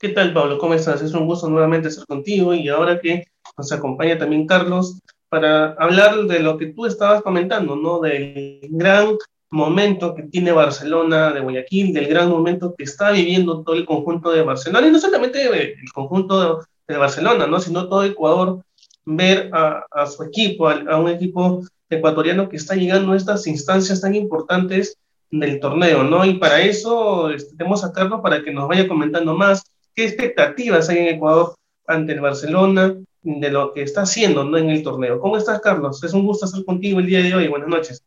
¿Qué tal, Pablo? ¿Cómo estás? Es un gusto nuevamente estar contigo y ahora que nos acompaña también Carlos para hablar de lo que tú estabas comentando, ¿no? Del gran momento que tiene Barcelona de Guayaquil, del gran momento que está viviendo todo el conjunto de Barcelona, y no solamente el conjunto de, Barcelona, ¿no? Sino todo Ecuador, ver a, su equipo, a, un equipo ecuatoriano que está llegando a estas instancias tan importantes del torneo, ¿no? Y para eso este, tenemos a Carlos para que nos vaya comentando más qué expectativas hay en Ecuador ante el Barcelona de lo que está haciendo en el torneo. ¿Cómo estás, Carlos? Es un gusto estar contigo el día de hoy. Buenas noches.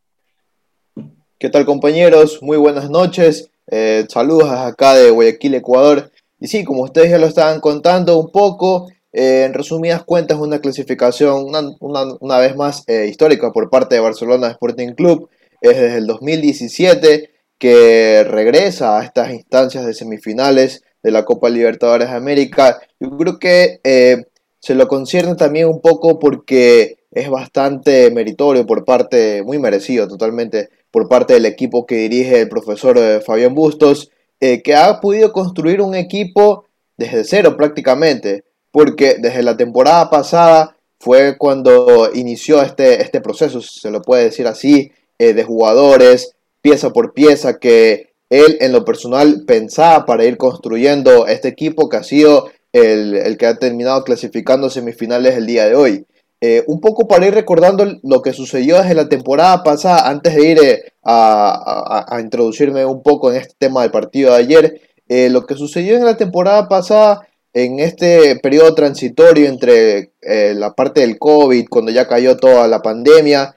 ¿Qué tal, compañeros? Muy buenas noches. Eh, saludos acá de Guayaquil, Ecuador. Y sí, como ustedes ya lo estaban contando un poco, eh, en resumidas cuentas, una clasificación una, vez más eh, histórica por parte de Barcelona Sporting Club. Es desde el 2017 que regresa a estas instancias de semifinales de la Copa Libertadores de América. Yo creo que eh, se lo concierne también un poco porque es bastante meritorio por parte, muy merecido totalmente, por parte del equipo que dirige el profesor eh, Fabián Bustos, eh, que ha podido construir un equipo desde cero prácticamente, porque desde la temporada pasada fue cuando inició este, este proceso, se lo puede decir así, de jugadores, pieza por pieza, que él en lo personal pensaba para ir construyendo este equipo que ha sido el, que ha terminado clasificando semifinales el día de hoy. Eh, un poco para ir recordando lo que sucedió desde la temporada pasada, antes de ir eh, a, introducirme un poco en este tema del partido de ayer, eh, lo que sucedió en la temporada pasada, en este periodo transitorio entre la parte del COVID, cuando ya cayó toda la pandemia,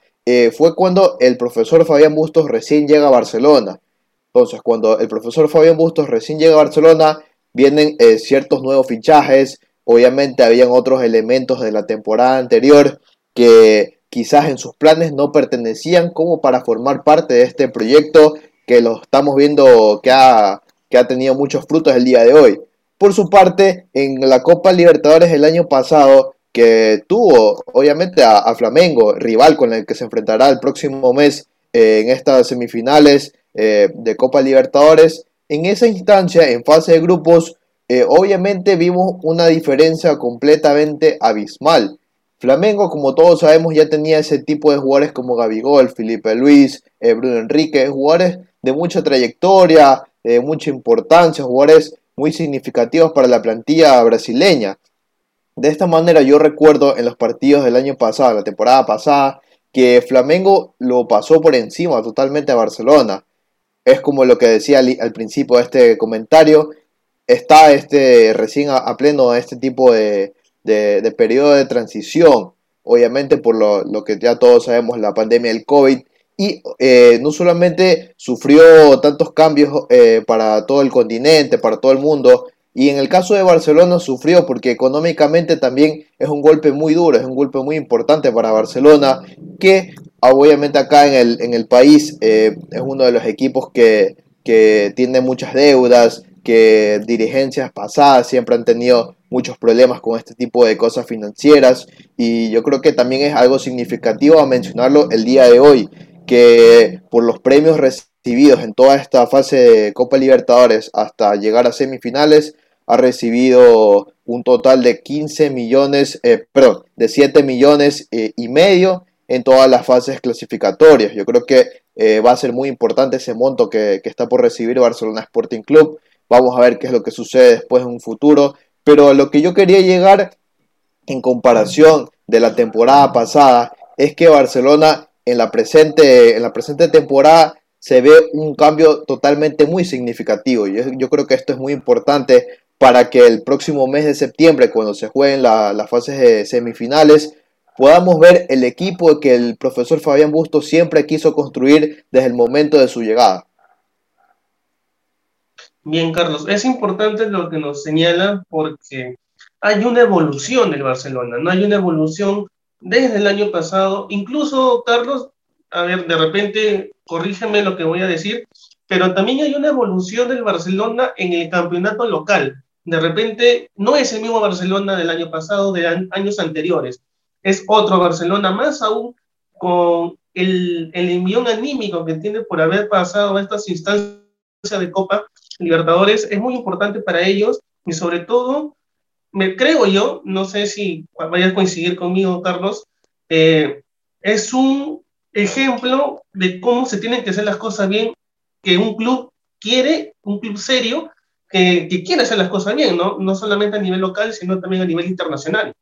fue cuando el profesor Fabián Bustos recién llega a Barcelona. Entonces, cuando el profesor Fabián Bustos recién llega a Barcelona, vienen eh, ciertos nuevos fichajes. Obviamente habían otros elementos de la temporada anterior que quizás en sus planes no pertenecían como para formar parte de este proyecto que lo estamos viendo que ha, que ha tenido muchos frutos el día de hoy. Por su parte, en la Copa Libertadores del año pasado, que tuvo obviamente a, Flamengo, rival con el que se enfrentará el próximo mes eh, en estas semifinales, eh, de Copa Libertadores. En esa instancia, en fase de grupos, eh, obviamente vimos una diferencia completamente abismal. Flamengo, como todos sabemos, ya tenía ese tipo de jugadores como Gabigol, Felipe Luis, eh, Bruno Enrique, jugadores de mucha trayectoria, de mucha importancia, jugadores muy significativos para la plantilla brasileña. De esta manera yo recuerdo en los partidos del año pasado, la temporada pasada, que Flamengo lo pasó por encima totalmente a Barcelona es como lo que decía al, principio de este comentario, está este, recién a, pleno este tipo de, periodo de transición, obviamente por lo, que ya todos sabemos, la pandemia del COVID, y eh, no solamente sufrió tantos cambios eh, para todo el continente, para todo el mundo, y en el caso de Barcelona sufrió porque económicamente también es un golpe muy duro, es un golpe muy importante para Barcelona, que obviamente acá en el, en el país eh, es uno de los equipos que, que tiene muchas deudas, que dirigencias pasadas siempre han tenido muchos problemas con este tipo de cosas financieras. Y yo creo que también es algo significativo a mencionarlo el día de hoy, que por los premios recibidos en toda esta fase de Copa Libertadores hasta llegar a semifinales, ha recibido un total de 15 millones, eh, perdón, de 7 millones eh, y medio en todas las fases clasificatorias. Yo creo que eh, va a ser muy importante ese monto que, está por recibir Barcelona Sporting Club. Vamos a ver qué es lo que sucede después en un futuro. Pero lo que yo quería llegar en comparación de la temporada pasada es que Barcelona en la presente, en la presente temporada se ve un cambio totalmente muy significativo. Yo, yo creo que esto es muy importante para que el próximo mes de septiembre, cuando se jueguen las fases de semifinales, podamos ver el equipo que el profesor Fabián Bustos siempre quiso construir desde el momento de su llegada. Bien, Carlos, es importante lo que nos señala porque hay una evolución del Barcelona, no hay una evolución desde el año pasado, incluso, Carlos, a ver, de repente, corrígeme lo que voy a decir, pero también hay una evolución del Barcelona en el campeonato local. De repente, no es el mismo Barcelona del año pasado, de años anteriores es otro Barcelona, más aún con el, el envión anímico que tiene por haber pasado a estas instancias de Copa Libertadores, es muy importante para ellos y sobre todo, me creo yo, no sé si vayas a coincidir conmigo, Carlos, eh, es un ejemplo de cómo se tienen que hacer las cosas bien, que un club quiere, un club serio, que, que quiere hacer las cosas bien, ¿no? No solamente a nivel local, sino también a nivel internacional.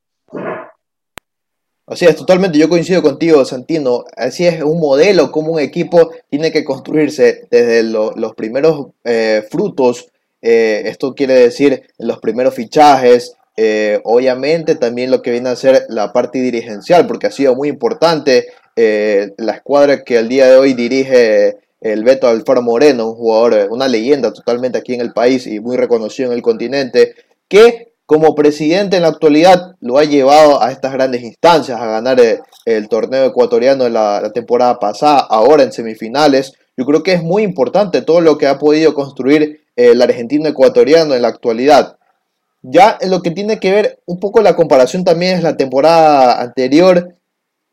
Así es, totalmente, yo coincido contigo, Santino. Así es, un modelo como un equipo tiene que construirse desde los primeros eh, frutos. Eh, esto quiere decir los primeros fichajes, eh, obviamente también lo que viene a ser la parte dirigencial, porque ha sido muy importante la escuadra que al día de hoy dirige el Beto Alfaro Moreno, un jugador, una leyenda totalmente aquí en el país y muy reconocido en el continente, que como presidente en la actualidad lo ha llevado a estas grandes instancias, a ganar eh, el, torneo ecuatoriano de la, temporada pasada, ahora en semifinales. Yo creo que es muy importante todo lo que ha podido construir el argentino ecuatoriano en la actualidad. Ya en lo que tiene que ver un poco la comparación también es la temporada anterior,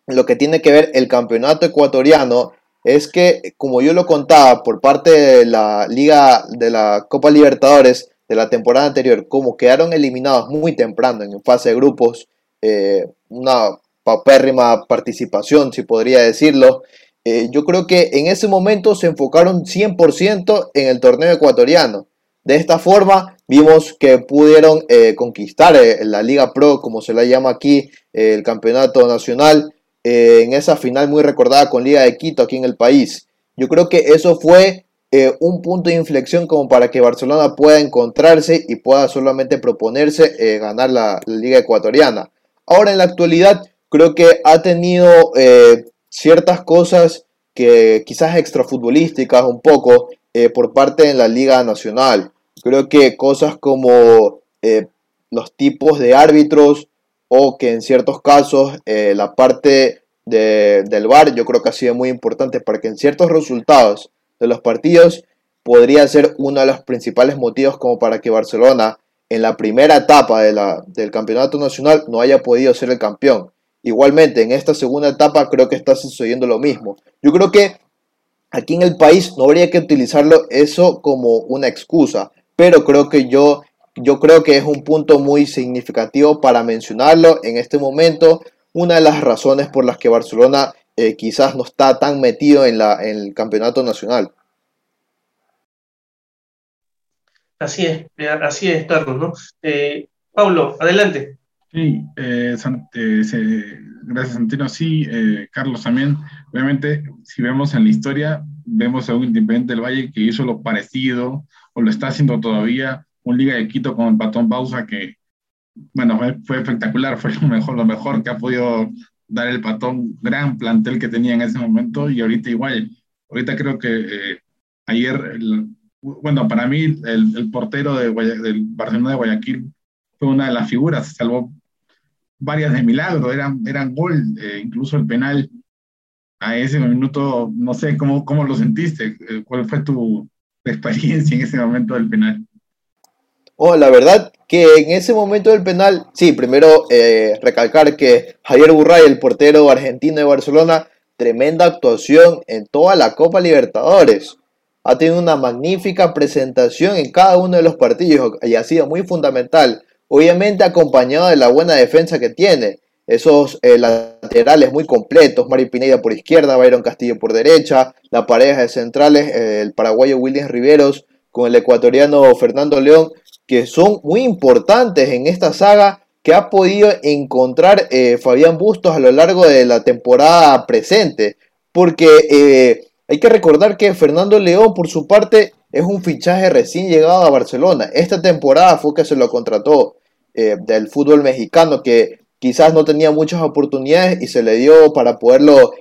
lo que tiene que ver el campeonato ecuatoriano es que, como yo lo contaba por parte de la Liga de la Copa Libertadores, de la temporada anterior, como quedaron eliminados muy temprano en fase de grupos, eh, una papérrima participación, si podría decirlo, eh, yo creo que en ese momento se enfocaron 100% en el torneo ecuatoriano. De esta forma vimos que pudieron eh, conquistar la Liga Pro, como se la llama aquí, el campeonato nacional, en esa final muy recordada con Liga de Quito aquí en el país. Yo creo que eso fue eh, un punto de inflexión como para que Barcelona pueda encontrarse y pueda solamente proponerse eh, ganar la, Liga Ecuatoriana. Ahora en la actualidad creo que ha tenido eh, ciertas cosas que quizás extrafutbolísticas un poco por parte de la Liga Nacional. Creo que cosas como los tipos de árbitros o que en ciertos casos la parte del VAR yo creo que ha sido muy importante para que en ciertos resultados de los partidos podría ser uno de los principales motivos como para que Barcelona en la primera etapa de la, del campeonato nacional no haya podido ser el campeón. Igualmente, en esta segunda etapa creo que está sucediendo lo mismo. Yo creo que aquí en el país no habría que utilizarlo eso como una excusa, pero creo que yo, yo creo que es un punto muy significativo para mencionarlo en este momento. Una de las razones por las que Barcelona eh, quizás no está tan metido en, la, en el campeonato nacional. Así es, eh, así es, Carlos, ¿no? Eh, Pablo, adelante. Sí, gracias Santino. Sí, Carlos también. Obviamente, si vemos en la historia, vemos a un Independiente del Valle que hizo lo parecido, o lo está haciendo todavía, un Liga de Quito con el Patón Bausa que, bueno, fue, fue, espectacular, fue lo mejor, lo mejor que ha podido dar el patón gran plantel que tenía en ese momento y ahorita igual. Ahorita creo que eh, ayer, bueno, para mí el, portero de del Barcelona de Guayaquil fue una de las figuras, salvó varias de milagro, eran, eran gol, eh, incluso el penal a ese minuto, no sé cómo, cómo lo sentiste, eh, cuál fue tu experiencia en ese momento del penal. Oh, la verdad que en ese momento del penal, sí, primero eh, recalcar que Javier Burray, el portero argentino de Barcelona, tremenda actuación en toda la Copa Libertadores. Ha tenido una magnífica presentación en cada uno de los partidos y ha sido muy fundamental. Obviamente acompañado de la buena defensa que tiene. Esos eh, laterales muy completos, Mari Pineda por izquierda, Byron Castillo por derecha, la pareja de centrales, eh, el paraguayo William Riveros con el ecuatoriano Fernando León, que son muy importantes en esta saga que ha podido encontrar eh, Fabián Bustos a lo largo de la temporada presente. Porque eh, hay que recordar que Fernando León, por su parte, es un fichaje recién llegado a Barcelona. Esta temporada fue que se lo contrató eh, del fútbol mexicano, que quizás no tenía muchas oportunidades y se le dio para poderlo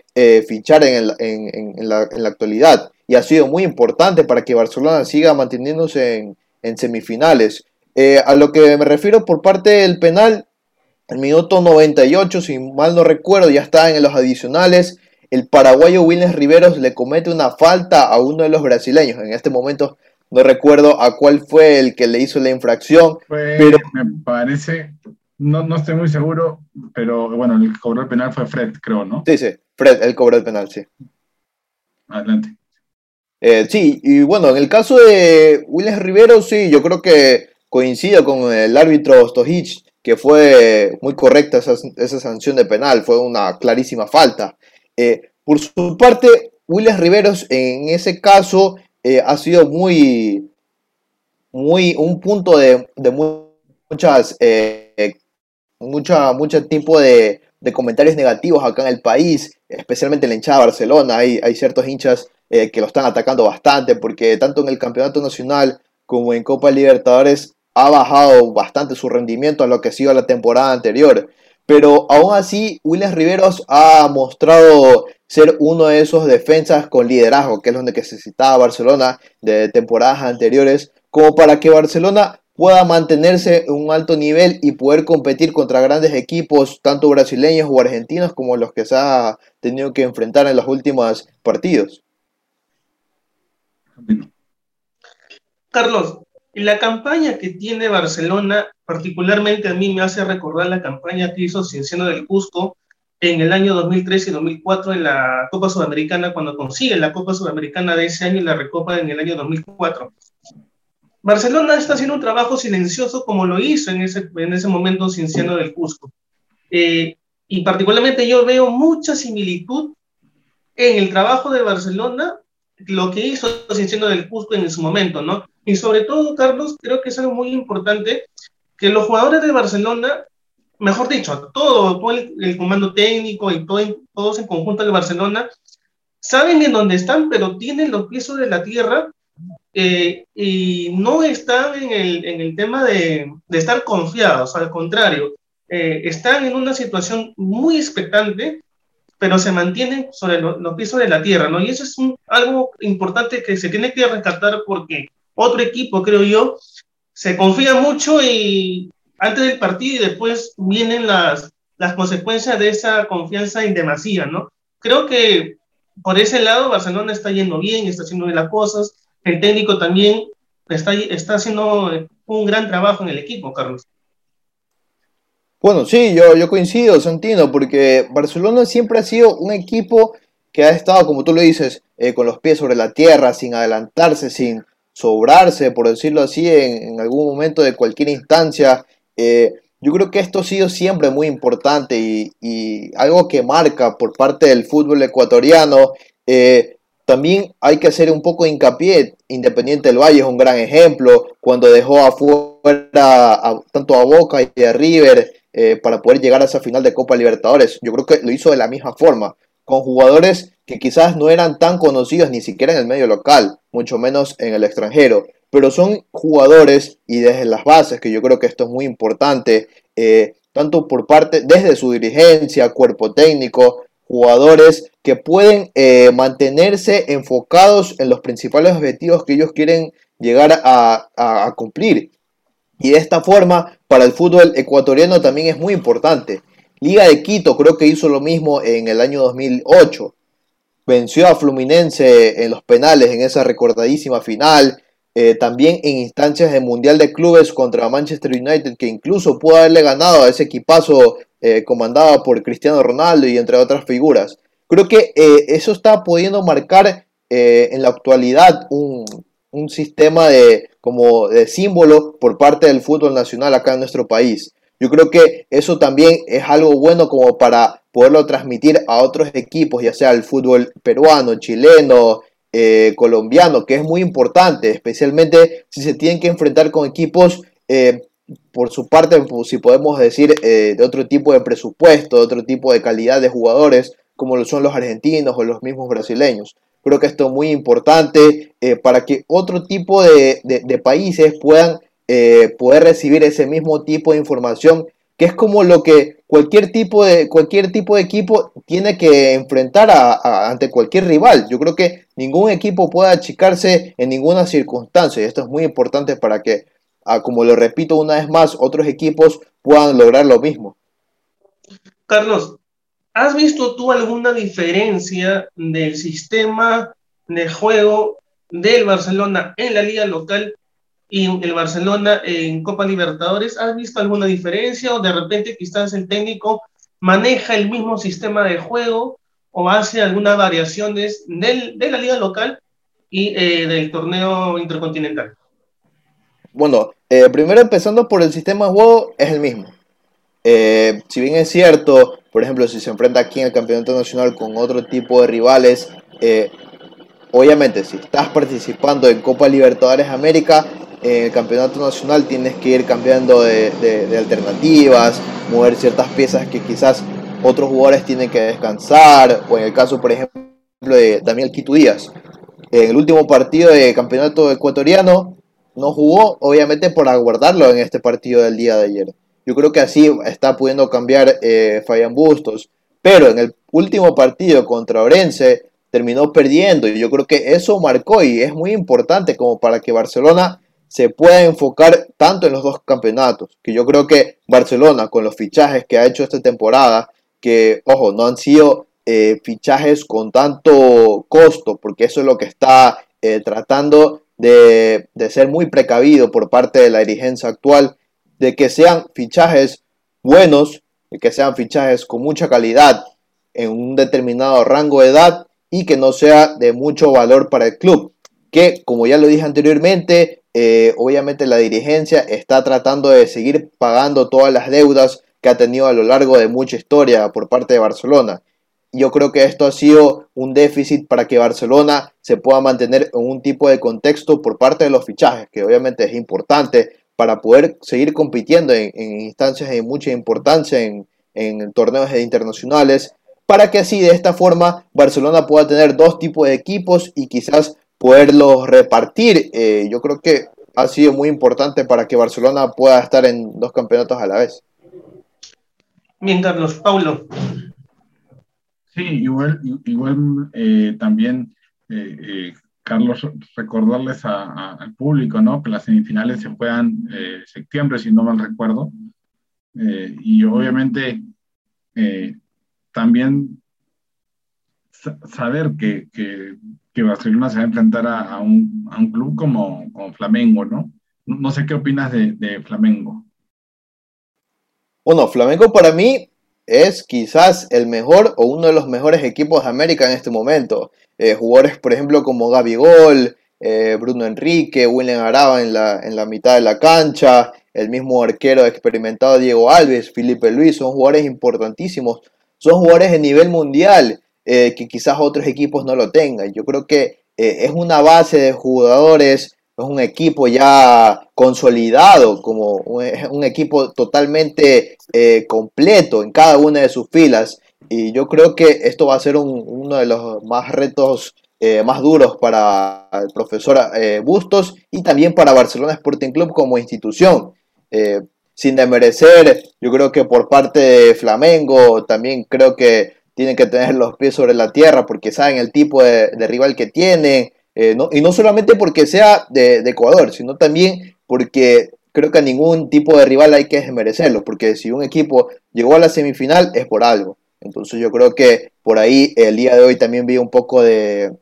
fichar en, en, la, en, la, actualidad. Y ha sido muy importante para que Barcelona siga manteniéndose en, en semifinales. Eh, a lo que me refiero por parte del penal, el minuto 98, si mal no recuerdo, ya está en los adicionales. El paraguayo Wilnes Riveros le comete una falta a uno de los brasileños. En este momento no recuerdo a cuál fue el que le hizo la infracción. pero... Me parece, no, no estoy muy seguro, pero bueno, el que cobró el penal fue Fred, creo, ¿no? Sí, sí, Fred, él cobró el penal, sí. Adelante. Eh, sí, y bueno, en el caso de Williams Rivero, sí, yo creo que coincido con el árbitro Stojic, que fue muy correcta esa, sanción de penal, fue una clarísima falta. Eh, por su parte, Williams Riveros en ese caso eh, ha sido muy, muy, un punto de, de muchas, eh, mucho de, de, comentarios negativos acá en el país, especialmente en la hinchada de Barcelona. Hay, hay ciertos hinchas que lo están atacando bastante porque tanto en el campeonato nacional como en Copa Libertadores ha bajado bastante su rendimiento a lo que ha sido la temporada anterior. Pero aún así, Williams Riveros ha mostrado ser uno de esos defensas con liderazgo, que es lo que necesitaba Barcelona de temporadas anteriores, como para que Barcelona pueda mantenerse en un alto nivel y poder competir contra grandes equipos, tanto brasileños o argentinos, como los que se ha tenido que enfrentar en los últimos partidos. Carlos, la campaña que tiene Barcelona, particularmente a mí me hace recordar la campaña que hizo Cienciano del Cusco en el año 2013 y 2004 en la Copa Sudamericana, cuando consigue la Copa Sudamericana de ese año y la recopa en el año 2004. Barcelona está haciendo un trabajo silencioso como lo hizo en ese, en ese momento Cienciano del Cusco. Eh, y particularmente yo veo mucha similitud en el trabajo de Barcelona, lo que hizo Cienciano del Cusco en su momento, ¿no? Y sobre todo, Carlos, creo que es algo muy importante que los jugadores de Barcelona, mejor dicho, todo, todo el, comando técnico y todo, todos en conjunto de Barcelona, saben en dónde están, pero tienen los pies sobre la tierra eh, y no están en el, tema de, de, estar confiados, al contrario, eh, están en una situación muy expectante, pero se mantienen sobre los pies sobre la tierra, ¿no? Y eso es algo importante que se tiene que rescatar porque otro equipo, creo yo, se confía mucho y antes del partido y después vienen las, las consecuencias de esa confianza en demasía, ¿no? Creo que por ese lado Barcelona está yendo bien, está haciendo bien las cosas, el técnico también está, está haciendo un gran trabajo en el equipo, Carlos. Bueno, sí, yo, yo coincido, Santino, porque Barcelona siempre ha sido un equipo que ha estado, como tú lo dices, eh, con los pies sobre la tierra, sin adelantarse, sin, sobrarse, por decirlo así, en, algún momento de cualquier instancia. Eh, yo creo que esto ha sido siempre muy importante y, algo que marca por parte del fútbol ecuatoriano. Eh, también hay que hacer un poco de hincapié. Independiente del Valle es un gran ejemplo cuando dejó afuera tanto a Boca y a River eh, para poder llegar a esa final de Copa Libertadores. Yo creo que lo hizo de la misma forma, con jugadores que quizás no eran tan conocidos ni siquiera en el medio local, mucho menos en el extranjero, pero son jugadores y desde las bases, que yo creo que esto es muy importante, eh, tanto por parte, desde su dirigencia, cuerpo técnico, jugadores que pueden eh, mantenerse enfocados en los principales objetivos que ellos quieren llegar a, a cumplir. Y de esta forma, para el fútbol ecuatoriano también es muy importante. Liga de Quito creo que hizo lo mismo en el año 2008 venció a Fluminense en los penales en esa recordadísima final. Eh, también en instancias de Mundial de Clubes contra Manchester United, que incluso pudo haberle ganado a ese equipazo eh, comandado por Cristiano Ronaldo y entre otras figuras. Creo que eh, eso está pudiendo marcar en la actualidad un, un, sistema de, como de símbolo por parte del fútbol nacional acá en nuestro país. Yo creo que eso también es algo bueno como para poderlo transmitir a otros equipos, ya sea el fútbol peruano, chileno, eh, colombiano, que es muy importante, especialmente si se tienen que enfrentar con equipos, eh, por su parte, pues, si podemos decir, eh, de otro tipo de presupuesto, de otro tipo de calidad de jugadores, como lo son los argentinos o los mismos brasileños. Creo que esto es muy importante para que otro tipo de, de países puedan poder recibir ese mismo tipo de información que es como lo que cualquier tipo de, cualquier tipo de equipo tiene que enfrentar ante cualquier rival. Yo creo que ningún equipo puede achicarse en ninguna circunstancia y esto es muy importante para que, ah, como lo repito una vez más, otros equipos puedan lograr lo mismo. Carlos, ¿has visto tú alguna diferencia del sistema de juego del Barcelona en la liga local y el Barcelona en Copa Libertadores, ¿has visto alguna diferencia o de repente quizás el técnico maneja el mismo sistema de juego o hace algunas variaciones del, de la liga local y eh, del torneo intercontinental? Bueno, eh, primero empezando por el sistema de juego, es el mismo. Eh, si bien es cierto, por ejemplo, si se enfrenta aquí en el campeonato nacional con otro tipo de rivales, eh, obviamente si estás participando en Copa Libertadores América, en el campeonato nacional tienes que ir cambiando de, alternativas, mover ciertas piezas que quizás otros jugadores tienen que descansar, o en el caso, por ejemplo, de Daniel Quito Díaz. En el último partido de campeonato ecuatoriano no jugó, obviamente por aguardarlo en este partido del día de ayer. Yo creo que así está pudiendo cambiar eh, Fabián Bustos. Pero en el último partido contra Orense terminó perdiendo y yo creo que eso marcó y es muy importante como para que Barcelona se pueda enfocar tanto en los dos campeonatos, que yo creo que Barcelona con los fichajes que ha hecho esta temporada, que ojo, no han sido eh, fichajes con tanto costo, porque eso es lo que está eh, tratando de, de, ser muy precavido por parte de la dirigencia actual, de que sean fichajes buenos, de que sean fichajes con mucha calidad en un determinado rango de edad y que no sea de mucho valor para el club, que como ya lo dije anteriormente, eh, obviamente la dirigencia está tratando de seguir pagando todas las deudas que ha tenido a lo largo de mucha historia por parte de Barcelona. Yo creo que esto ha sido un déficit para que Barcelona se pueda mantener en un tipo de contexto por parte de los fichajes, que obviamente es importante para poder seguir compitiendo en, instancias de mucha importancia en, en torneos internacionales, para que así de esta forma Barcelona pueda tener dos tipos de equipos y quizás poderlos repartir. Eh, yo creo que ha sido muy importante para que Barcelona pueda estar en dos campeonatos a la vez. Bien, Carlos. Paulo. Sí, igual, igual eh, también, eh, Carlos, recordarles al público, ¿no? Que las semifinales se juegan en septiembre, si no mal recuerdo. y obviamente también saber que, que Barcelona se va a enfrentar a, un, club como, como, Flamengo, ¿no? No sé qué opinas de, de, Flamengo. Bueno, Flamengo para mí es quizás el mejor o uno de los mejores equipos de América en este momento. Eh, jugadores, por ejemplo, como Gaby Gol, eh, Bruno Enrique, William Araba en la, en la mitad de la cancha, el mismo arquero experimentado Diego Alves, Felipe Luis, son jugadores importantísimos, son jugadores de nivel mundial eh, que quizás otros equipos no lo tengan. Yo creo que eh, es una base de jugadores, es un equipo ya consolidado, como un, equipo totalmente eh, completo en cada una de sus filas. Y yo creo que esto va a ser uno de los más retos más duros para el profesor Bustos y también para Barcelona Sporting Club como institución. sin demerecer, yo creo que por parte de Flamengo, también creo que tienen que tener los pies sobre la tierra porque saben el tipo de, rival que tienen. Eh, y no solamente porque sea de, Ecuador, sino también porque creo que a ningún tipo de rival hay que desmerecerlo, porque si un equipo llegó a la semifinal es por algo. Entonces yo creo que por ahí el día de hoy también vi un poco de,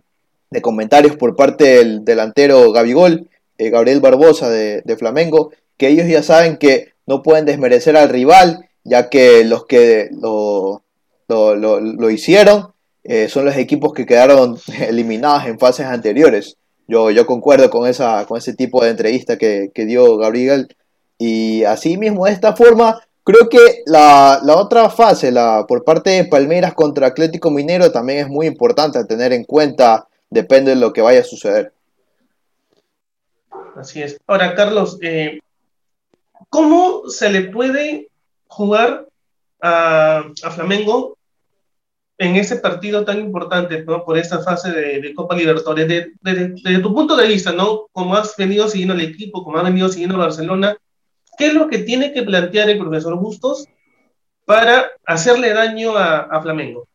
comentarios por parte del delantero Gabigol, eh, Gabriel Barbosa de, Flamengo, que ellos ya saben que no pueden desmerecer al rival, ya que los que lo, lo, hicieron, eh, son los equipos que quedaron eliminados en fases anteriores. Yo, yo concuerdo con, esa, con ese tipo de entrevista que, dio Gabriel. Y así mismo, de esta forma, creo que la, otra fase, la, por parte de Palmeiras contra Atlético Minero, también es muy importante a tener en cuenta, depende de lo que vaya a suceder. Así es. Ahora, Carlos, eh, ¿cómo se le puede jugar a, a Flamengo en ese partido tan importante, ¿no? Por esta fase de, Copa Libertadores, desde tu punto de vista, ¿no? Como has venido siguiendo el equipo, como has venido siguiendo Barcelona, ¿qué es lo que tiene que plantear el profesor Bustos para hacerle daño a, Flamengo?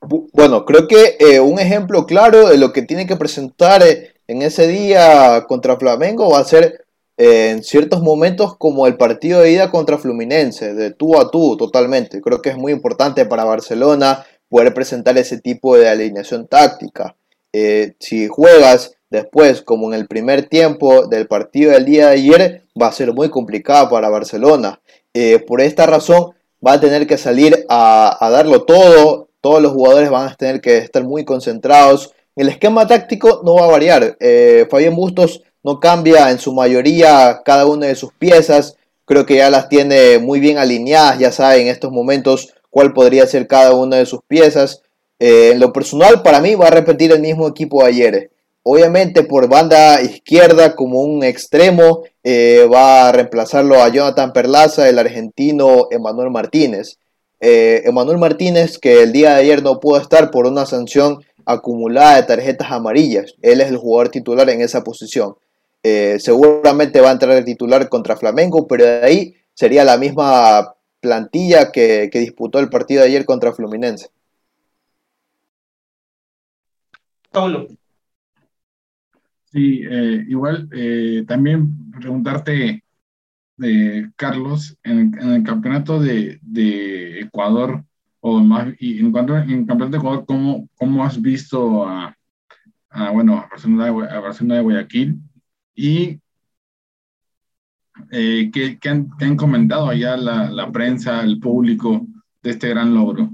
Bueno, creo que eh, un ejemplo claro de lo que tiene que presentar eh, en ese día contra Flamengo va a ser en ciertos momentos como el partido de ida contra Fluminense, de tú a tú totalmente. Creo que es muy importante para Barcelona poder presentar ese tipo de alineación táctica. Eh, si juegas después, como en el primer tiempo del partido del día de ayer, va a ser muy complicado para Barcelona. Eh, por esta razón, va a tener que salir a, darlo todo. Todos los jugadores van a tener que estar muy concentrados. El esquema táctico no va a variar. Eh, Fabián Bustos no cambia en su mayoría cada una de sus piezas, creo que ya las tiene muy bien alineadas, ya sabe en estos momentos cuál podría ser cada una de sus piezas. Eh, en lo personal, para mí va a repetir el mismo equipo de ayer. Obviamente por banda izquierda como un extremo eh, va a reemplazarlo a Jonathan Perlaza, el argentino Emanuel Martínez. Eh, Emanuel Martínez que el día de ayer no pudo estar por una sanción acumulada de tarjetas amarillas. Él es el jugador titular en esa posición. Eh, seguramente va a entrar el titular contra Flamengo, pero de ahí sería la misma plantilla que, que disputó el partido de ayer contra Fluminense. Paulo. Sí, eh, igual eh, también preguntarte, Carlos, en, el campeonato de, Ecuador, o más, y en cuanto en el campeonato de Ecuador, ¿cómo, cómo has visto a, bueno, a Barcelona, de, de Guayaquil? Y eh, ¿qué, han, comentado allá la, prensa, el público de este gran logro?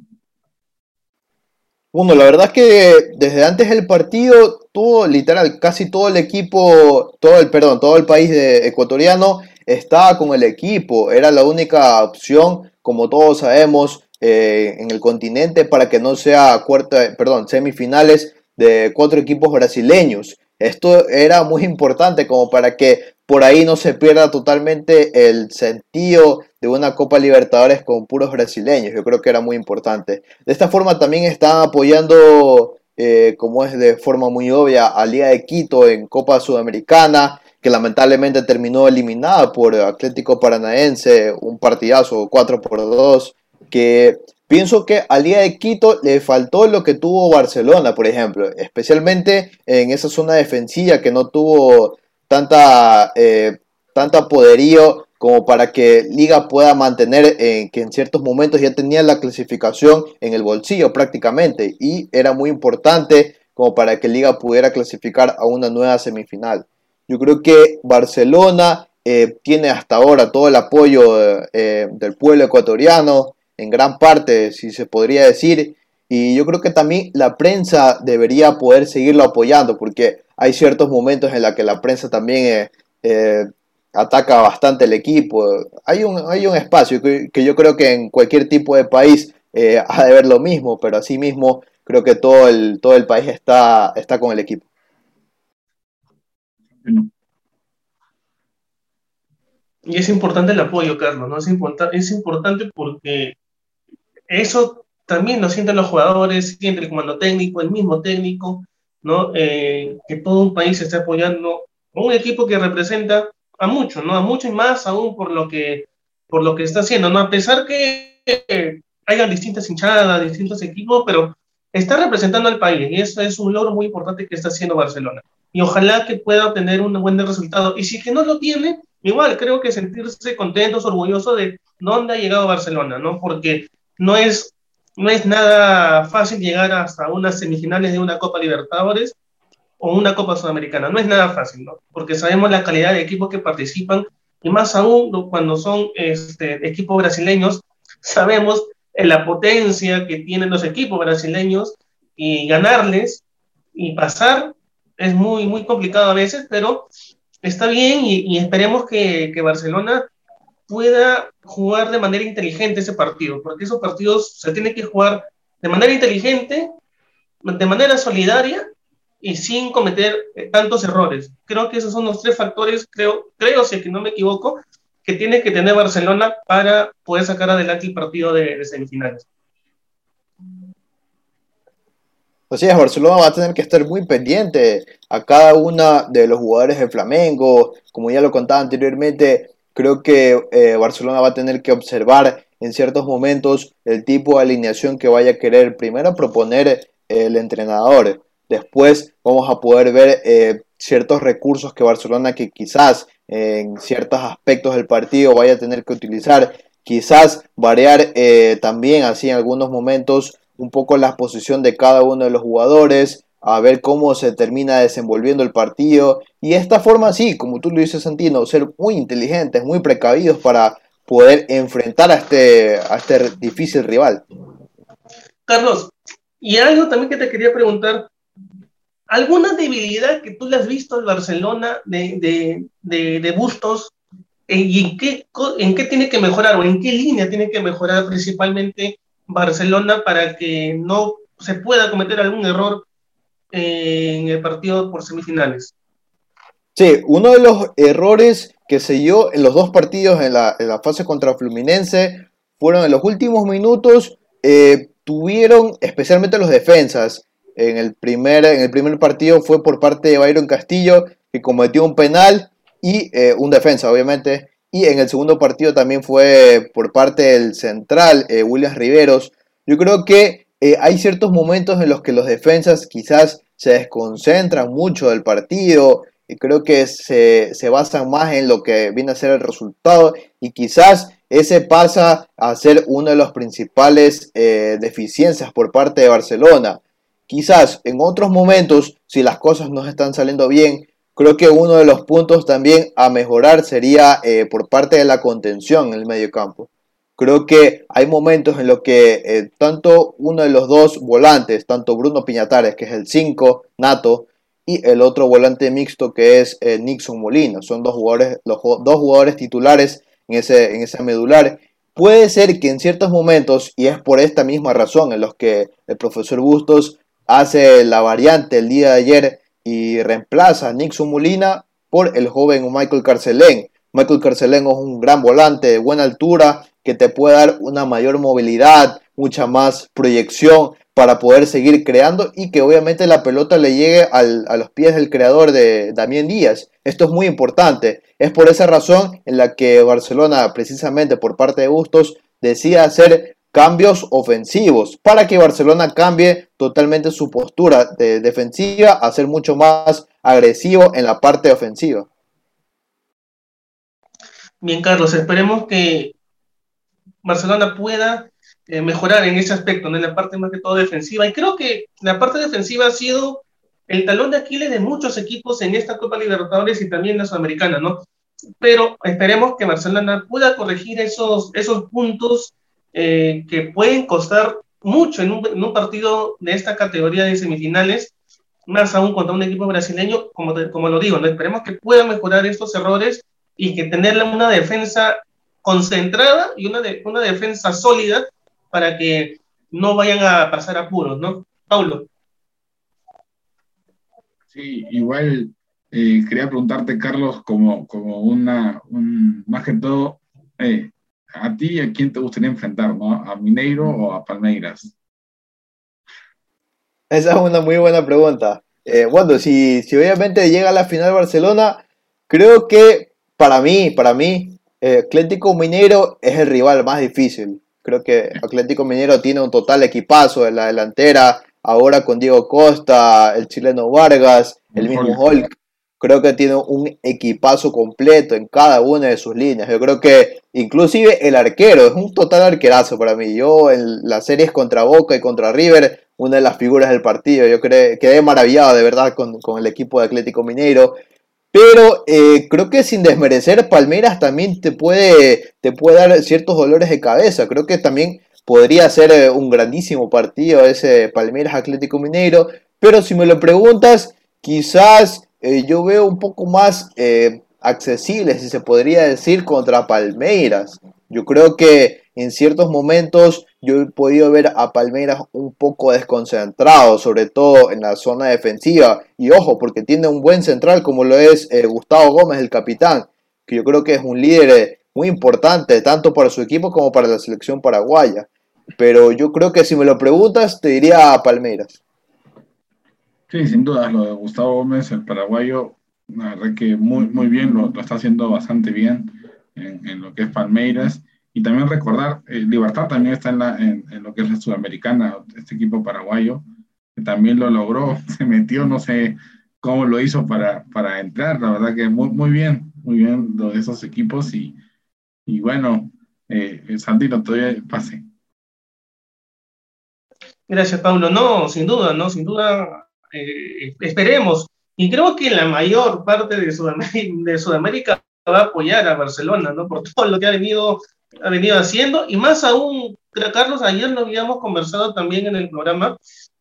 Bueno, la verdad es que desde antes del partido, todo, literal, casi todo el equipo, todo el, perdón, todo el país de, ecuatoriano estaba con el equipo. Era la única opción, como todos sabemos, eh, en el continente para que no sea cuarta, perdón, semifinales de cuatro equipos brasileños. Esto era muy importante como para que por ahí no se pierda totalmente el sentido de una Copa Libertadores con puros brasileños. Yo creo que era muy importante. De esta forma también están apoyando, eh, como es de forma muy obvia, a Liga de Quito en Copa Sudamericana, que lamentablemente terminó eliminada por Atlético Paranaense, un partidazo 4 por 2, que pienso que al Liga de Quito le faltó lo que tuvo Barcelona, por ejemplo, especialmente en esa zona defensiva que no tuvo tanta, eh, tanta poderío como para que Liga pueda mantener eh, que en ciertos momentos ya tenía la clasificación en el bolsillo prácticamente y era muy importante como para que Liga pudiera clasificar a una nueva semifinal. Yo creo que Barcelona eh, tiene hasta ahora todo el apoyo eh, del pueblo ecuatoriano, en gran parte, si se podría decir, y yo creo que también la prensa debería poder seguirlo apoyando, porque hay ciertos momentos en los que la prensa también ataca bastante el equipo. Hay un, hay un espacio que, yo creo que en cualquier tipo de país eh, ha de ver lo mismo, pero asimismo creo que todo el, todo el país está, está con el equipo. Y es importante el apoyo, Carlos, ¿no? Es, es importante porque eso también lo sienten los jugadores, siente el comando técnico, el mismo técnico, ¿no? Eh, que todo un país esté apoyando a un equipo que representa a mucho, ¿no? A mucho y más aún por lo que, por lo que está haciendo, ¿no? A pesar que hayan distintas hinchadas, distintos equipos, pero está representando al país y eso es un logro muy importante que está haciendo Barcelona. Y ojalá que pueda obtener un buen resultado. Y si que no lo tiene, igual creo que sentirse contentos, orgullosos de dónde ha llegado Barcelona, ¿no? Porque no es, no es nada fácil llegar hasta unas semifinales de una Copa Libertadores o una Copa Sudamericana. No es nada fácil, ¿no? Porque sabemos la calidad de equipos que participan y más aún cuando son este, equipos brasileños, sabemos la potencia que tienen los equipos brasileños y ganarles y pasar es muy, muy complicado a veces, pero está bien y, esperemos que, que, Barcelona pueda jugar de manera inteligente ese partido, porque esos partidos se tienen que jugar de manera inteligente, de manera solidaria y sin cometer eh, tantos errores. Creo que esos son los tres factores, creo, creo si que no me equivoco, que tiene que tener Barcelona para poder sacar adelante el partido de, semifinales. Así es, Barcelona va a tener que estar muy pendiente a cada uno de los jugadores de Flamengo. Como ya lo contaba anteriormente, creo que eh, Barcelona va a tener que observar en ciertos momentos el tipo de alineación que vaya a querer primero proponer el entrenador. Después vamos a poder ver eh, ciertos recursos que Barcelona que quizás en ciertos aspectos del partido vaya a tener que utilizar. Quizás variar eh, también así en algunos momentos un poco la posición de cada uno de los jugadores, a ver cómo se termina desenvolviendo el partido. Y de esta forma, sí, como tú lo dices, Santino, ser muy inteligentes, muy precavidos para poder enfrentar a este, a este difícil rival. Carlos, y algo también que te quería preguntar, ¿alguna debilidad que tú le has visto al Barcelona de, de, de, Bustos eh, y en qué, en qué tiene que mejorar o en qué línea tiene que mejorar principalmente Barcelona para que no se pueda cometer algún error en el partido por semifinales? Sí, uno de los errores que se dio en los dos partidos en la, fase contra Fluminense fueron en los últimos minutos, eh, tuvieron especialmente los defensas. En el, primer, en el primer partido fue por parte de Byron Castillo, que cometió un penal y eh, un defensa, obviamente. Y en el segundo partido también fue por parte del central, eh, Williams Riveros. Yo creo que hay ciertos momentos en los que los defensas quizás se desconcentran mucho del partido, y creo que se, basan más en lo que viene a ser el resultado y quizás ese pasa a ser una de las principales eh, deficiencias por parte de Barcelona. Quizás en otros momentos, si las cosas no están saliendo bien, creo que uno de los puntos también a mejorar sería eh, por parte de la contención en el medio campo. Creo que hay momentos en los que eh, tanto uno de los dos volantes, tanto Bruno Piñatares, que es el 5 nato, y el otro volante mixto que es eh, Nixon Molina. Son dos jugadores, los dos jugadores titulares en ese, en medular. Puede ser que en ciertos momentos, y es por esta misma razón en los que el profesor Bustos hace la variante el día de ayer y reemplaza a Nixon Molina por el joven Michael Carcelén. Michael Carcelén es un gran volante de buena altura que te puede dar una mayor movilidad, mucha más proyección para poder seguir creando y que obviamente la pelota le llegue a los pies del creador de Damián Díaz. Esto es muy importante. Es por esa razón en la que Barcelona, precisamente por parte de Bustos, decide hacer cambios ofensivos para que Barcelona cambie totalmente su postura de defensiva a ser mucho más agresivo en la parte ofensiva. Bien, Carlos, esperemos que Barcelona pueda eh, mejorar en ese aspecto, en la parte más que todo defensiva. Y creo que la parte defensiva ha sido el talón de Aquiles de muchos equipos en esta Copa Libertadores y también la Sudamericana, ¿no? Pero esperemos que Barcelona pueda corregir esos, esos puntos eh, que pueden costar mucho en un, en un, partido de esta categoría de semifinales, más aún contra un equipo brasileño, como, como lo digo, ¿no? esperemos que pueda mejorar estos errores y que tener una defensa concentrada y una, de, una defensa sólida para que no vayan a pasar apuros, ¿no? Paulo. Sí, igual eh, quería preguntarte, Carlos, como, como una, un, más que todo, eh, a ti, ¿a quién te gustaría enfrentar, ¿no? ¿A Mineiro o a Palmeiras? Esa es una muy buena pregunta. Eh, bueno, si, si obviamente llega a la final Barcelona, creo que para mí, para mí, Atlético Mineiro es el rival más difícil. Creo que Atlético Minero tiene un total equipazo en la delantera. Ahora con Diego Costa, el chileno Vargas, el mismo Hulk. Creo que tiene un equipazo completo en cada una de sus líneas. Yo creo que inclusive el arquero es un total arquerazo para mí. Yo en las series contra Boca y contra River, una de las figuras del partido. Yo quedé maravillado de verdad con, con el equipo de Atlético Mineiro. Pero eh, creo que sin desmerecer, Palmeiras también te puede, te puede dar ciertos dolores de cabeza. Creo que también podría ser eh, un grandísimo partido ese Palmeiras Atlético Mineiro. Pero si me lo preguntas, quizás eh, yo veo un poco más accesible, si se podría decir, contra Palmeiras. Yo creo que en ciertos momentos yo he podido ver a Palmeiras un poco desconcentrado, sobre todo en la zona defensiva. Y ojo, porque tiene un buen central como lo es eh, Gustavo Gómez, el capitán, que yo creo que es un líder eh, muy importante, tanto para su equipo como para la selección paraguaya. Pero yo creo que si me lo preguntas, te diría a Palmeiras. Sí, sin duda, lo de Gustavo Gómez, el paraguayo, la verdad que muy, muy bien, lo, está haciendo bastante bien en, en lo que es Palmeiras. Y también recordar, eh, Libertad también está en, la, en, lo que es la Sudamericana, este equipo paraguayo, que también lo logró, se metió, no sé cómo lo hizo para, para entrar, la verdad que muy, muy bien, muy bien de esos equipos y, y bueno, eh, Santino, todavía pase. Gracias, Pablo. No, sin duda, no, sin duda, eh, esperemos. Y creo que la mayor parte de Sudamérica, de Sudamérica va a apoyar a Barcelona, ¿no? Por todo lo que ha venido ha venido haciendo, y más aún, Carlos, ayer lo habíamos conversado también en el programa,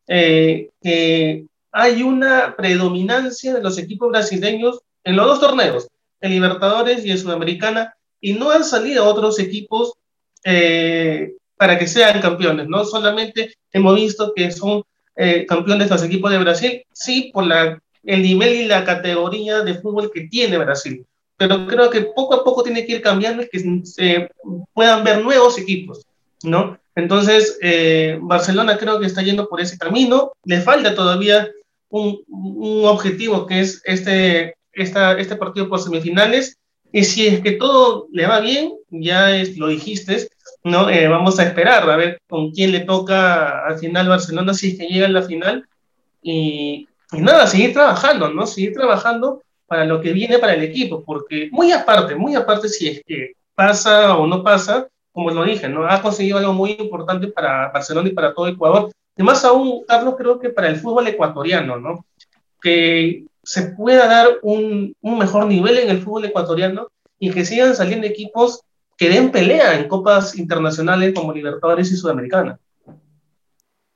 eh, que hay una predominancia de los equipos brasileños en los dos torneos, el Libertadores y el Sudamericana, y no han salido otros equipos eh, para que sean campeones, ¿no? Solamente hemos visto que son eh, campeones los equipos de Brasil, sí, por la, el nivel y la categoría de fútbol que tiene Brasil, pero creo que poco a poco tiene que ir cambiando y que se puedan ver nuevos equipos, ¿no? Entonces, eh, Barcelona creo que está yendo por ese camino, le falta todavía un, un objetivo que es este, esta, este partido por semifinales, y si es que todo le va bien, ya es, lo dijiste, ¿no? Eh, vamos a esperar a ver con quién le toca al final Barcelona si es que llega a la final. Y, y, nada, seguir trabajando, ¿no? Seguir trabajando para lo que viene para el equipo, porque muy aparte, muy aparte si es que pasa o no pasa, como lo dije, ¿no? Ha conseguido algo muy importante para Barcelona y para todo Ecuador. Y más aún, Carlos, creo que para el fútbol ecuatoriano, ¿no? Que se pueda dar un, un, mejor nivel en el fútbol ecuatoriano y que sigan saliendo equipos que den pelea en copas internacionales como Libertadores y Sudamericana.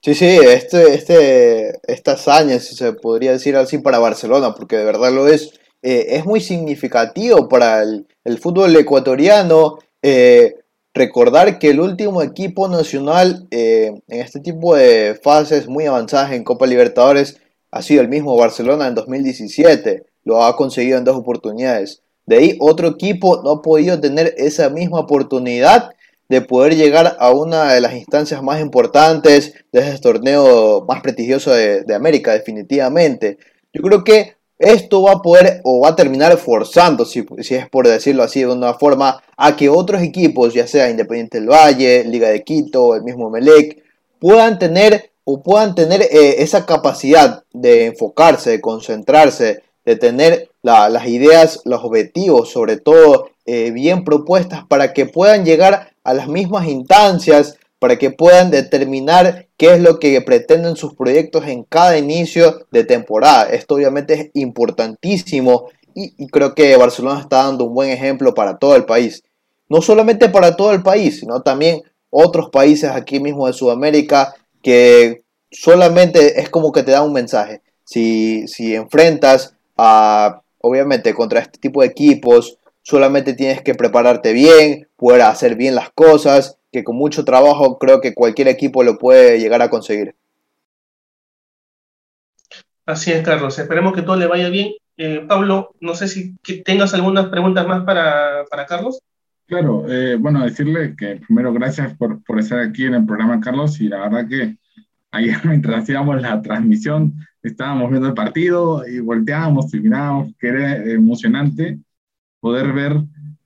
Sí, sí, este, este, esta hazaña, si se podría decir así, para Barcelona, porque de verdad lo es, eh, es muy significativo para el, fútbol ecuatoriano. Eh, recordar que el último equipo nacional eh, en este tipo de fases muy avanzadas en Copa Libertadores ha sido el mismo Barcelona en 2017. Lo ha conseguido en dos oportunidades. De ahí otro equipo no ha podido tener esa misma oportunidad de poder llegar a una de las instancias más importantes de ese torneo más prestigioso de, de, América, definitivamente. Yo creo que esto va a poder o va a terminar forzando, si, es por decirlo así de una forma, a que otros equipos, ya sea Independiente del Valle, Liga de Quito, el mismo Melec, puedan tener o puedan tener eh, esa capacidad de enfocarse, de concentrarse, de tener la, las ideas, los objetivos, sobre todo eh, bien propuestas para que puedan llegar a las mismas instancias, para que puedan determinar qué es lo que pretenden sus proyectos en cada inicio de temporada. Esto obviamente es importantísimo y, creo que Barcelona está dando un buen ejemplo para todo el país. No solamente para todo el país, sino también otros países aquí mismo de Sudamérica que solamente es como que te da un mensaje. Si, si enfrentas a, obviamente, contra este tipo de equipos, solamente tienes que prepararte bien, poder hacer bien las cosas, que con mucho trabajo creo que cualquier equipo lo puede llegar a conseguir. Así es, Carlos. Esperemos que todo le vaya bien. Eh, Pablo, no sé si tengas algunas preguntas más para, para Carlos. Claro, eh, bueno, decirle que primero gracias por, por estar aquí en el programa, Carlos, y la verdad que ayer mientras hacíamos la transmisión estábamos viendo el partido y volteábamos y mirábamos, que era emocionante poder ver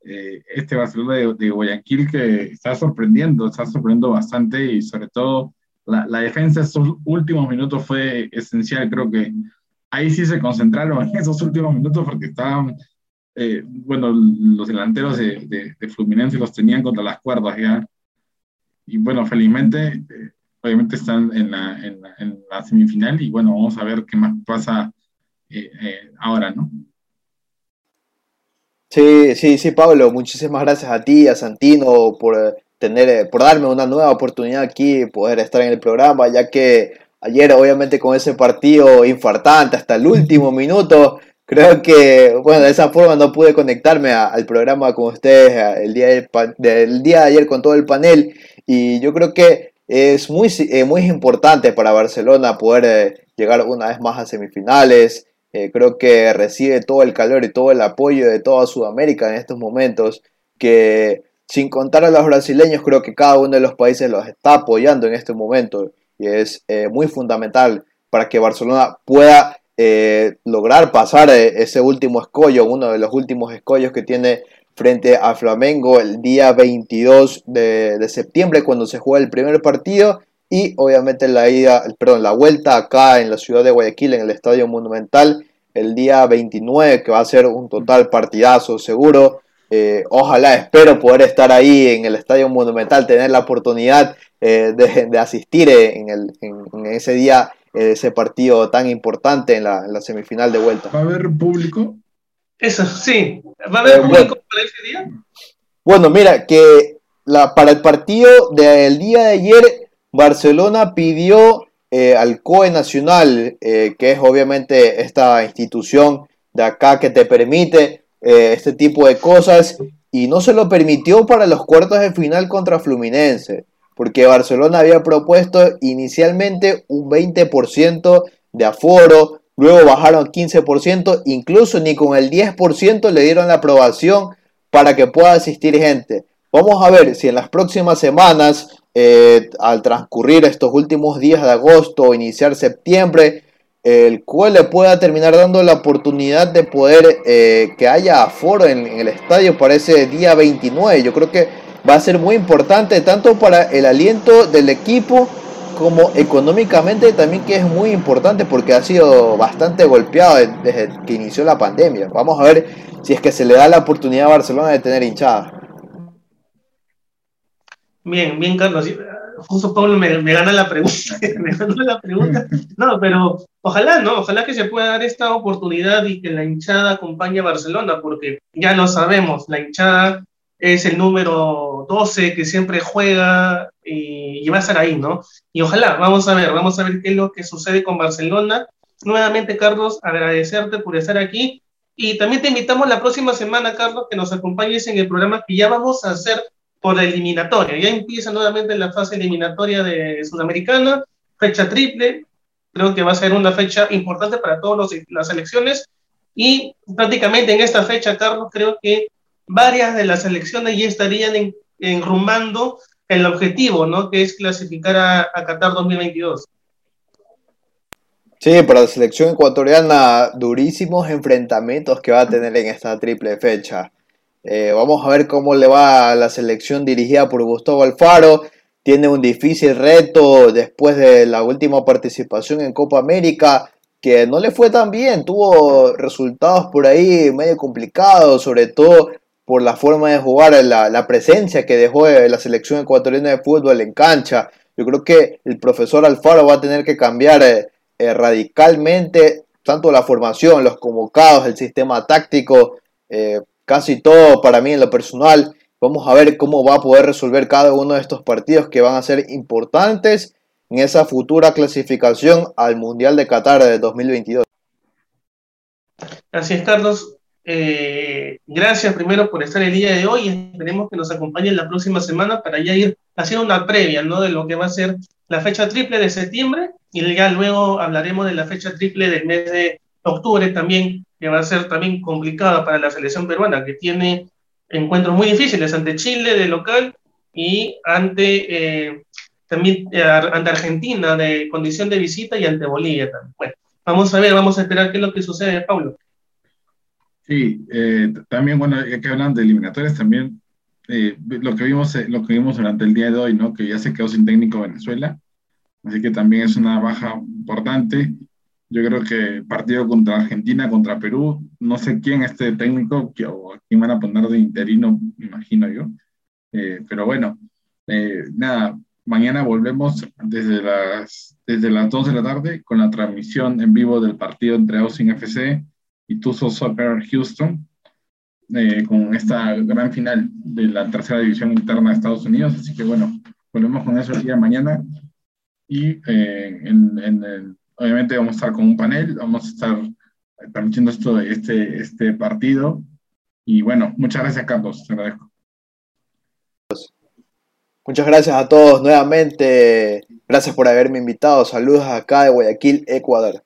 eh, este Barcelona de, de, Guayaquil que está sorprendiendo, está sorprendiendo bastante y sobre todo la, la defensa estos últimos minutos fue esencial, creo que ahí sí se concentraron en esos últimos minutos porque estaban, eh, bueno, los delanteros de, de, de, Fluminense los tenían contra las cuerdas ya. Y bueno, felizmente eh, obviamente están en la, en, la, en la, semifinal y bueno, vamos a ver qué más pasa eh, eh, ahora, ¿no? Sí, sí, sí, Pablo, muchísimas gracias a ti, a Santino, por tener, por darme una nueva oportunidad aquí, poder estar en el programa, ya que ayer obviamente con ese partido infartante hasta el último minuto, creo que, bueno, de esa forma no pude conectarme a, al programa con ustedes el día, del, del día de ayer con todo el panel y yo creo que es muy, eh, muy importante para Barcelona poder eh, llegar una vez más a semifinales. Eh, creo que recibe todo el calor y todo el apoyo de toda Sudamérica en estos momentos. Que sin contar a los brasileños, creo que cada uno de los países los está apoyando en este momento. Y es eh, muy fundamental para que Barcelona pueda eh, lograr pasar ese último escollo, uno de los últimos escollos que tiene frente a Flamengo el día 22 de, de, septiembre cuando se juega el primer partido y obviamente la ida, perdón, la vuelta acá en la ciudad de Guayaquil en el Estadio Monumental el día 29 que va a ser un total partidazo seguro. Eh, ojalá, espero poder estar ahí en el Estadio Monumental, tener la oportunidad eh, de, de, asistir en, el, en, en ese día, eh, ese partido tan importante en la, en la semifinal de vuelta. ¿Va a haber público? Eso, sí. ¿Va a haber eh, público bueno, para ese día? Bueno, mira, que la, para el partido del día de ayer, Barcelona pidió eh, al COE Nacional, eh, que es obviamente esta institución de acá que te permite eh, este tipo de cosas, y no se lo permitió para los cuartos de final contra Fluminense, porque Barcelona había propuesto inicialmente un 20% de aforo, luego bajaron 15%, incluso ni con el 10% le dieron la aprobación para que pueda asistir gente. Vamos a ver si en las próximas semanas, eh, al transcurrir estos últimos días de agosto o iniciar septiembre, el cual le pueda terminar dando la oportunidad de poder eh, que haya aforo en, en, el estadio para ese día 29. Yo creo que va a ser muy importante tanto para el aliento del equipo como económicamente también que es muy importante porque ha sido bastante golpeado desde que inició la pandemia. Vamos a ver si es que se le da la oportunidad a Barcelona de tener hinchada. Bien, bien, Carlos. Justo Pablo me, me gana la pregunta, me gana la pregunta. No, pero ojalá, ¿no? Ojalá que se pueda dar esta oportunidad y que la hinchada acompañe a Barcelona, porque ya lo sabemos, la hinchada es el número 12 que siempre juega y, y, va a estar ahí, ¿no? Y ojalá, vamos a ver, vamos a ver qué es lo que sucede con Barcelona. Nuevamente, Carlos, agradecerte por estar aquí y también te invitamos la próxima semana, Carlos, que nos acompañes en el programa que ya vamos a hacer por la eliminatoria. Ya empieza nuevamente la fase eliminatoria de Sudamericana, fecha triple. Creo que va a ser una fecha importante para todas las elecciones. Y prácticamente en esta fecha, Carlos, creo que varias de las elecciones ya estarían en, enrumbando el objetivo, ¿no? Que es clasificar a, a Qatar 2022. Sí, para la selección ecuatoriana, durísimos enfrentamientos que va a tener en esta triple fecha. Eh, vamos a ver cómo le va a la selección dirigida por Gustavo Alfaro. Tiene un difícil reto después de la última participación en Copa América, que no le fue tan bien. Tuvo resultados por ahí medio complicados, sobre todo por la forma de jugar, la, presencia que dejó la selección ecuatoriana de fútbol en cancha. Yo creo que el profesor Alfaro va a tener que cambiar eh, eh, radicalmente tanto la formación, los convocados, el sistema táctico, eh, casi todo para mí en lo personal. Vamos a ver cómo va a poder resolver cada uno de estos partidos que van a ser importantes en esa futura clasificación al Mundial de Qatar de 2022. Así es, Carlos. Eh, gracias primero por estar el día de hoy. Esperemos que nos acompañen la próxima semana para ya ir haciendo una previa ¿no? de lo que va a ser la fecha triple de septiembre y ya luego hablaremos de la fecha triple del mes de octubre también, que va a ser también complicada para la selección peruana, que tiene encuentros muy difíciles ante Chile de local y ante eh, también eh, ante Argentina de condición de visita y ante Bolivia también. Bueno, vamos a ver, vamos a esperar qué es lo que sucede, Pablo. Sí, eh, también, bueno, ya que hablan de eliminatorias, también eh, lo, que vimos, lo que vimos durante el día de hoy, ¿no? Que ya se quedó sin técnico Venezuela, así que también es una baja importante. Yo creo que partido contra Argentina, contra Perú, no sé quién este técnico que, o quién van a poner de interino, imagino yo. Eh, pero bueno, eh, nada, mañana volvemos desde las, desde las 2 de la tarde con la transmisión en vivo del partido entre Austin FC y Tuzo Soccer Houston, eh, con esta gran final de la tercera división interna de Estados Unidos. Así que bueno, volvemos con eso el día de mañana. Y en, en el Obviamente vamos a estar con un panel, vamos a estar transmitiendo esto, este, este partido. Y bueno, muchas gracias Carlos, te agradezco. Muchas gracias a todos nuevamente. Gracias por haberme invitado. Saludos acá de Guayaquil, Ecuador.